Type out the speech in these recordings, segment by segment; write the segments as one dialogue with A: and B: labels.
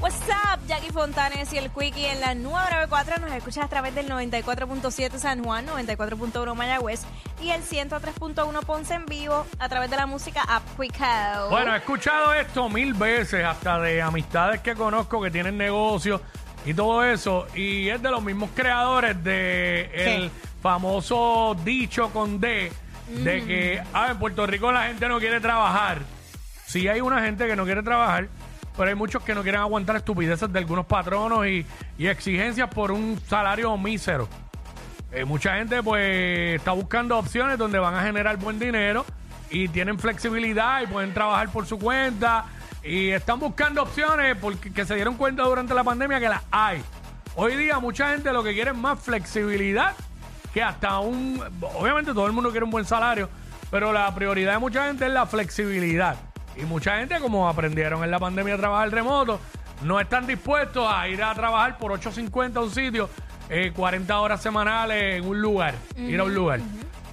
A: What's up, Jackie Fontanes y el Quickie en la 994 nos escuchas a través del 94.7 San Juan, 94.1 Mayagüez y el 103.1 Ponce en vivo a través de la música App Quicko.
B: Bueno, he escuchado esto mil veces, hasta de amistades que conozco que tienen negocios y todo eso, y es de los mismos creadores de el famoso dicho con D, de que ah, en Puerto Rico la gente no quiere trabajar. Sí hay una gente que no quiere trabajar, pero hay muchos que no quieren aguantar estupideces de algunos patronos y, exigencias por un salario mísero. Eh, mucha gente pues está buscando opciones donde van a generar buen dinero y tienen flexibilidad y pueden trabajar por su cuenta y están buscando opciones porque que se dieron cuenta durante la pandemia que las hay. Hoy día mucha gente lo que quiere es más flexibilidad que hasta un... Obviamente todo el mundo quiere un buen salario, pero la prioridad de mucha gente es la flexibilidad. Y mucha gente como aprendieron en la pandemia a trabajar remoto, no están dispuestos a ir a trabajar por 8.50 a un sitio, eh, 40 horas semanales en un lugar, ir a un lugar.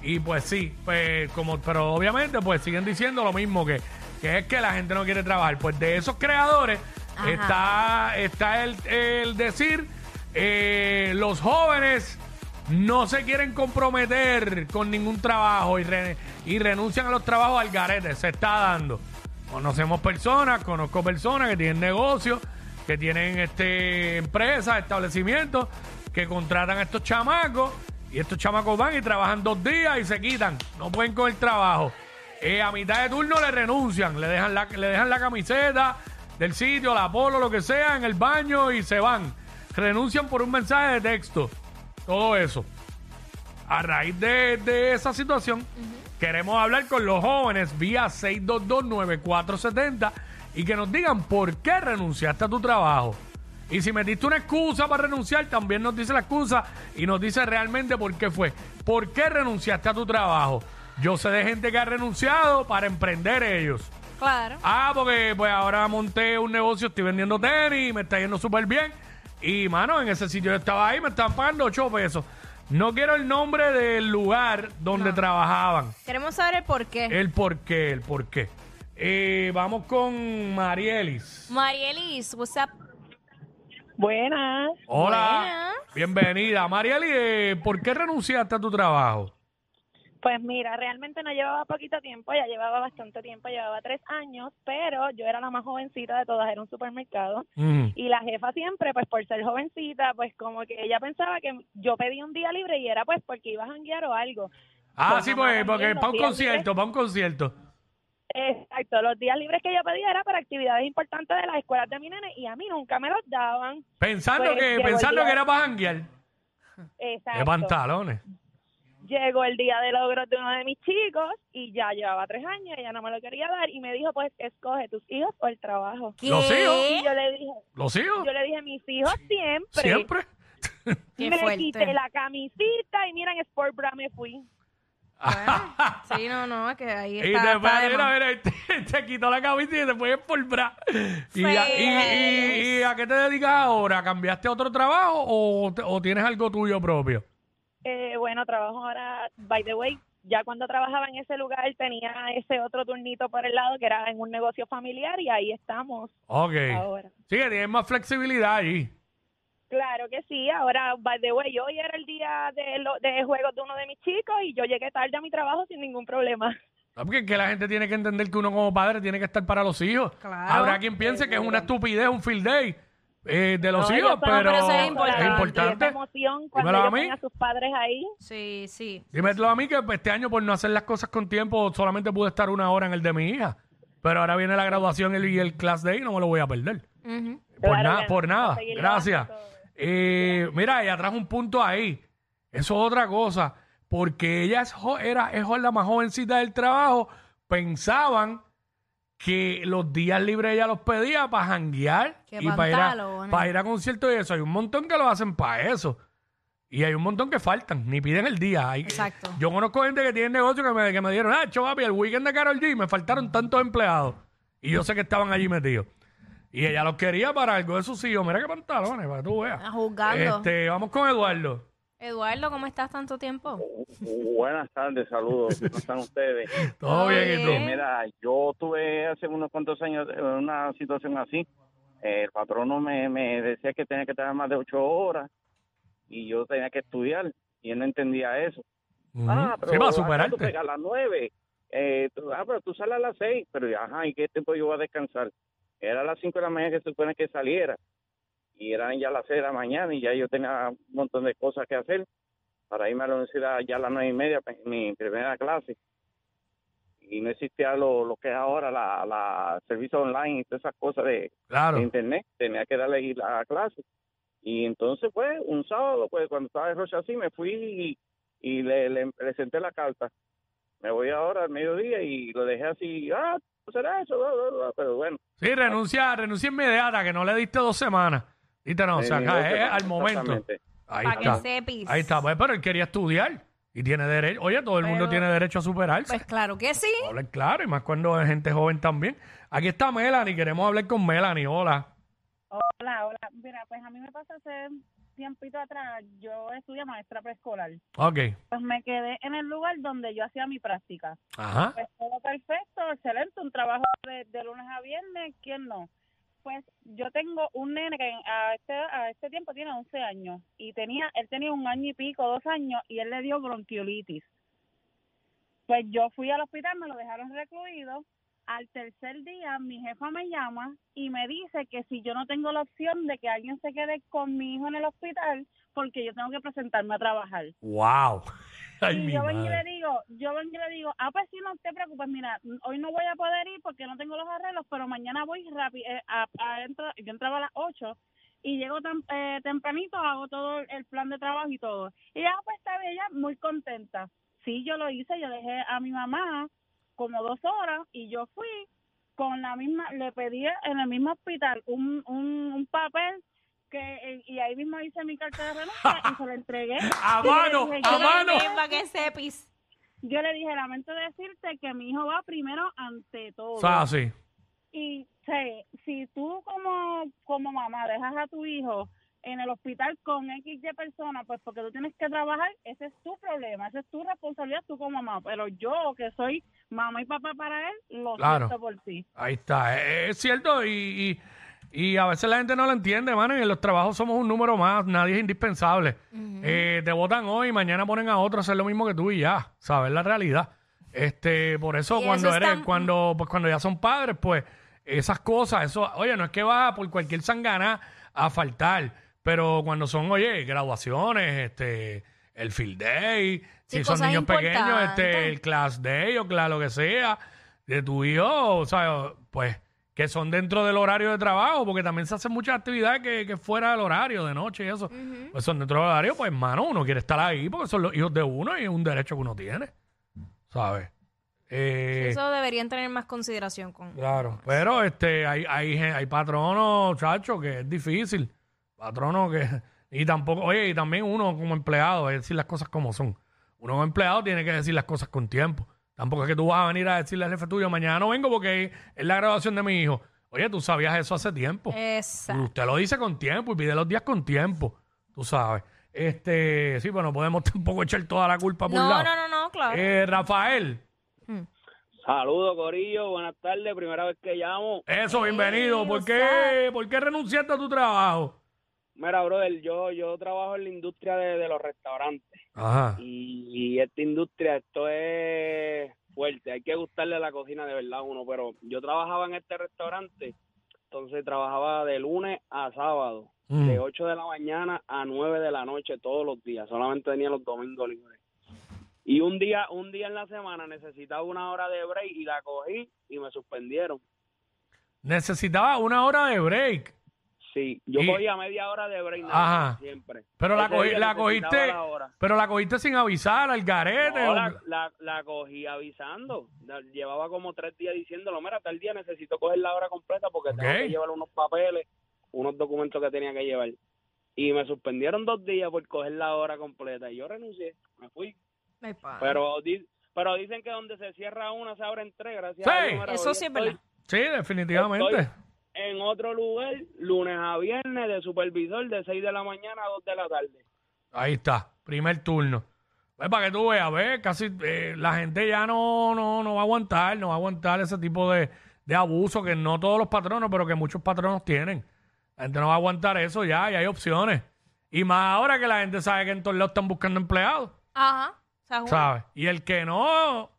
B: Y pues sí, pues como, pero obviamente pues siguen diciendo lo mismo que, que es que la gente no quiere trabajar. Pues de esos creadores
A: Ajá.
B: está, está el, el decir, eh, los jóvenes no se quieren comprometer con ningún trabajo y, re- y renuncian a los trabajos al garete. Se está dando. Conocemos personas, conozco personas que tienen negocios, que tienen este empresas, establecimientos, que contratan a estos chamacos y estos chamacos van y trabajan dos días y se quitan. No pueden coger trabajo. Eh, a mitad de turno le renuncian, le dejan la, le dejan la camiseta del sitio, la polo, lo que sea, en el baño y se van. Renuncian por un mensaje de texto. Todo eso. A raíz de, de esa situación, queremos hablar con los jóvenes vía 6229470 y que nos digan por qué renunciaste a tu trabajo. Y si metiste una excusa para renunciar, también nos dice la excusa y nos dice realmente por qué fue. ¿Por qué renunciaste a tu trabajo? Yo sé de gente que ha renunciado para emprender ellos.
A: Claro.
B: Ah, porque pues ahora monté un negocio, estoy vendiendo tenis, me está yendo súper bien. Y, mano, en ese sitio yo estaba ahí, me estaban pagando 8 pesos. No quiero el nombre del lugar donde trabajaban.
A: Queremos saber el por qué.
B: El por qué, el por qué. Eh, vamos con Marielis.
A: Marielis, what's up?
C: Buenas.
B: Hola.
A: Buenas.
B: Bienvenida. Marielis, eh, ¿por qué renunciaste a tu trabajo?
C: Pues mira, realmente no llevaba poquito tiempo, ya llevaba bastante tiempo, llevaba tres años, pero yo era la más jovencita de todas, era un supermercado.
B: Mm.
C: Y la jefa siempre, pues por ser jovencita, pues como que ella pensaba que yo pedí un día libre y era pues porque iba a janguear o algo.
B: Ah,
C: Pues
B: sí, pues, porque para un concierto, para un concierto.
C: Exacto, los días libres que yo pedía era para actividades importantes de las escuelas de mi nene y a mí nunca me los daban.
B: Pensando
C: Pues,
B: que, pensando que era para janguear.
C: Exacto.
B: De pantalones.
C: Llegó el día de logros de uno de mis chicos y ya llevaba tres años, ella no me lo quería dar y me dijo, pues escoge tus hijos o el trabajo.
A: ¿Qué?
B: Los hijos.
C: Y yo le dije,
B: ¿Los hijos?
C: yo le dije, mis hijos siempre.
B: ¿Siempre?
A: Qué
C: me
A: fuerte.
C: quité la camisita y mira, en Sport Bra me fui.
A: Bueno, sí, no, no, que ahí
B: Y
A: está.
B: te,
A: está de
B: mira,
A: más.
B: mira, te, te quitó la camisa y te fue por bra. Y, a- y- y- y a qué te dedicas ahora? ¿Cambiaste a otro trabajo o tienes algo tuyo propio?
C: Eh, bueno, trabajo ahora, by the way, ya cuando trabajaba en ese lugar tenía ese otro turnito por el lado que era en un negocio familiar y ahí estamos
B: Ok.
C: ahora.
B: Sí, que tienes más flexibilidad allí.
C: Claro que sí, ahora, by the way, hoy era el día de, lo- de juegos de uno de mis chicos y yo llegué tarde a mi trabajo sin ningún problema.
B: No, Porque es que la gente tiene que entender que uno como padre tiene que estar para los hijos.
A: Claro.
B: Habrá quien piense que es una estupidez, un field day eh, de los
C: No,
B: hijos,
C: ellos son-
B: pero,
A: pero eso es
B: es
A: importante.
B: importante.
C: Esa emoción cuando
B: Dímelo a
C: ellos
B: mí.
C: ven a sus padres ahí.
A: Sí, sí.
B: Dímelo a mí que pues, este año por no hacer las cosas con tiempo solamente pude estar una hora en el de mi hija. Pero ahora viene la graduación y el, y el class day y no me lo voy a perder.
A: Ujú.
B: Por,
C: Claro
B: nada
C: que
B: por nada. Gracias. Eh, mira, ella trajo un punto ahí. Eso es otra cosa. porque ella es, jo- era, es la más jovencita del trabajo, pensaban que los días libres ella los pedía para janguear
A: Qué
B: y para ir, a,
A: pantalones.
B: para ir a conciertos y eso. Hay un montón que lo hacen para eso. Y hay un montón que faltan, ni piden el día. Hay-
A: Exacto.
B: Yo conozco gente que tiene negocio que me, que me dieron, ah, papi, el weekend de Carol G, me faltaron tantos empleados. Y yo sé que estaban allí metidos. Y ella los quería para algo de sus hijos. Mira qué pantalones, para que tú veas.
A: Ah, juzgando.
B: Este, vamos con Eduardo.
A: Eduardo, ¿cómo estás tanto tiempo?
D: Buenas tardes, saludos. ¿Cómo están ustedes?
B: Todo bien, ¿y tú?
D: Mira, yo tuve hace unos cuantos años eh, una situación así. El patrono me, me decía que tenía que trabajar más de ocho horas y yo tenía que estudiar y él no entendía eso. Ah, pero
B: sí,
D: tú
B: superarte.
D: pegas a las nueve. Eh, tú- ah, pero tú sales a las seis. Pero, ajá, ¿y qué tiempo yo voy a descansar? Era a las cinco de la mañana que se supone que saliera. Y eran ya las seis de la mañana y ya yo tenía un montón de cosas que hacer para irme a la universidad ya a las nueve y media, pues, mi primera clase. Y no existía lo, lo que es ahora la, la servicio online y todas esas cosas de,
B: Claro.
D: de internet. Tenía que darle ir a la clase. Y entonces, pues, un sábado, pues, cuando estaba de Rocha así, me fui y, y le, le presenté la carta. Me voy ahora al mediodía y lo dejé así, ah, ¿no será eso? Bla, bla, bla. Pero bueno,
B: Sí, renuncia, renuncia inmediata, que no le diste dos semanas. Diste no, o sea,
D: eh,
B: acá
D: no,
B: es
D: que-
B: al momento. Ahí
A: Para que
B: está.
A: sepis.
B: Ahí está, pues, pero él quería estudiar y tiene derecho. Oye, todo el mundo
A: Pero-
B: tiene derecho a superarse.
A: Pues claro que sí.
B: Hablar claro, y más cuando es gente joven también. Aquí está Melanie, queremos hablar con Melanie. Hola.
E: Hola, hola. Mira, pues a mí me pasó hace tiempito atrás, yo estudié maestra preescolar.
B: Ok.
E: Pues me quedé en el lugar donde yo hacía mi práctica.
B: Ajá.
E: Pues todo perfecto, excelente, un trabajo de, de lunes a viernes, ¿quién no? Pues yo tengo un nene que a este, a este tiempo tiene 11 años y tenía, él tenía un año y pico, dos años y él le dio bronquiolitis. Pues yo fui al hospital, me lo dejaron recluido. Al tercer día mi jefa me llama y me dice que si yo no tengo la opción de que alguien se quede con mi hijo en el hospital porque yo tengo que presentarme a trabajar.
B: Wow. Ay,
E: y
B: mi
E: yo vengo y le
B: madre.
E: digo, yo vengo y le digo, ah, pues sí, no te preocupes, mira, hoy no voy a poder ir porque no tengo los arreglos, pero mañana voy rápido, a, a- entro- yo entraba a las 8 y llego tan, eh, tempranito, hago todo el plan de trabajo y todo. Y ya, pues está ella muy contenta. Sí, yo lo hice, yo dejé a mi mamá como dos horas y yo fui con la misma, le pedí en el mismo hospital un, un, un papel que eh, y ahí mismo hice mi carta de renuncia y se la entregué.
B: A mano,
E: dije,
B: a mano.
A: Para que sepis.
E: yo le dije, lamento decirte que mi hijo va primero ante todo.
B: O sea, sí.
E: y sé, si tú como, como mamá dejas a tu hijo en el hospital con X de personas, pues porque tú tienes que trabajar, ese es tu problema, esa es tu responsabilidad tú como mamá. Pero yo, que soy mamá y papá para él, lo
B: Claro.
E: siento por ti.
B: Ahí está. Es, es cierto y, y, y a veces la gente no lo entiende, mano. y En los trabajos somos un número más. Nadie es indispensable. Eh, te votan hoy, mañana ponen a otro a hacer lo mismo que tú y ya. ¿Sabes la realidad? Este, por eso
A: Y
B: cuando
A: eso
B: eres,
A: está-
B: cuando, pues cuando ya son padres, pues esas cosas, eso, oye, no es que vas por cualquier sangana a faltar, pero cuando son, oye, graduaciones, este, el field day,
A: Sí,
B: si son
A: cosas
B: niños pequeños,
A: importantes.
B: este, el class day o claro, lo que sea, de tu hijo, o sea, pues, que son dentro del horario de trabajo, porque también se hacen muchas actividades que, que fuera del horario, de noche y eso, pues son dentro del horario, pues, hermano, uno quiere estar ahí porque son los hijos de uno y es un derecho que uno tiene, ¿sabes? Eh,
A: Eso deberían tener más consideración con.
B: Claro, pero este hay, hay, hay patronos, chacho, que es difícil. Patronos que. Y tampoco, oye, y también uno como empleado, hay que decir las cosas como son. Uno como empleado tiene que decir las cosas con tiempo. Tampoco es que tú vas a venir a decirle al jefe tuyo, mañana no vengo porque es la graduación de mi hijo. Oye, tú sabías eso hace tiempo.
A: Exacto.
B: Usted lo dice con tiempo y pide los días con tiempo. Tú sabes. Este, sí, pues no podemos tampoco echar toda la culpa por un
A: No,
B: lado.
A: no, no, no, claro.
B: Eh, Rafael,
F: Saludos, Corillo. Buenas tardes. Primera vez que llamo.
B: eso, bienvenido. ¿Por qué, ¿Por qué renunciaste a tu trabajo?
F: Mira, brother, yo, yo trabajo en la industria de, de los restaurantes.
B: Ajá.
F: Y, y esta industria, esto es fuerte. Hay que gustarle la cocina de verdad a uno. Pero yo trabajaba en este restaurante. Entonces trabajaba de lunes a sábado.
B: Mm.
F: De 8 de la mañana a 9 de la noche todos los días. Solamente tenía los domingos libres. Y un día, un día en la semana necesitaba una hora de break y la cogí y me suspendieron.
B: Necesitaba una hora de break.
F: Sí, yo
B: Y-
F: cogía media hora de break
B: Ajá.
F: siempre.
B: Pero la,
F: Ese día
B: la
F: necesitaba
B: cogiste,
F: la hora.
B: pero la cogiste sin avisar al garete.
F: No,
B: o-
F: la, la, la cogí avisando. La- llevaba como tres días diciéndolo, mira, tal día necesito coger la hora completa porque tengo
B: Ok.
F: que llevar unos papeles, unos documentos que tenía que llevar. Y me suspendieron dos días por coger la hora completa. Y yo renuncié, me fui.
A: Ay, pa.
F: Pero, di- pero dicen que donde se cierra una se abren tres, gracias
B: Sí.
F: a Dios. Mira,
A: Eso
F: hoy
A: sí es
F: estoy
A: verdad.
B: Sí, definitivamente.
F: Estoy- En otro lugar, lunes a viernes, de supervisor, de 6 de la mañana a 2 de la tarde.
B: Ahí está, primer turno. Pues para que tú veas, ves, casi eh, la gente ya no, no, no va a aguantar, no va a aguantar ese tipo de, de abuso que no todos los patronos, pero que muchos patronos tienen. La gente no va a aguantar eso ya, y hay opciones. Y más ahora que la gente sabe que en todos lados están buscando empleados,
A: Ajá.
B: ¿sabes? Y el que no,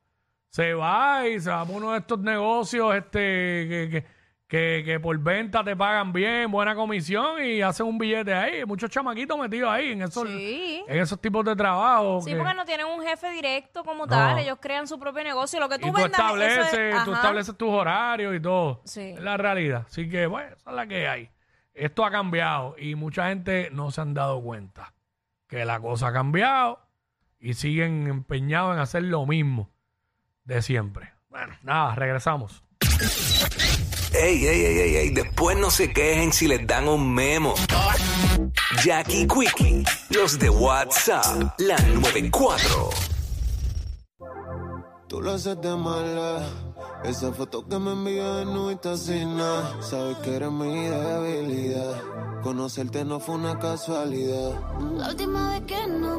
B: se va y se va por uno de estos negocios este que, que, que, que por venta te pagan bien, buena comisión y hacen un billete ahí. Muchos chamaquitos metidos ahí en esos,
A: Sí.
B: en esos tipos de trabajo.
A: Sí,
B: que-
A: porque no tienen un jefe directo como tal. Ellos crean su propio negocio. Lo que tú
B: y tú
A: vendas, eso es-
B: estableces, tú
A: ajá.
B: estableces tus horarios y todo.
A: Sí.
B: Es la realidad. Así que, bueno, esa es la que hay. Esto ha cambiado y mucha gente no se han dado cuenta que la cosa ha cambiado y siguen empeñados en hacer lo mismo de siempre. Bueno, nada, regresamos.
G: Ey, ey, ey, ey, ey, después no se quejen si les dan un memo. Jackie Quickie, los de WhatsApp, la 94.
H: Tú lo haces de mala. Esa foto que me envió no está sin nada. Sabes que eres mi debilidad. Conocerte no fue una casualidad.
I: La última vez que no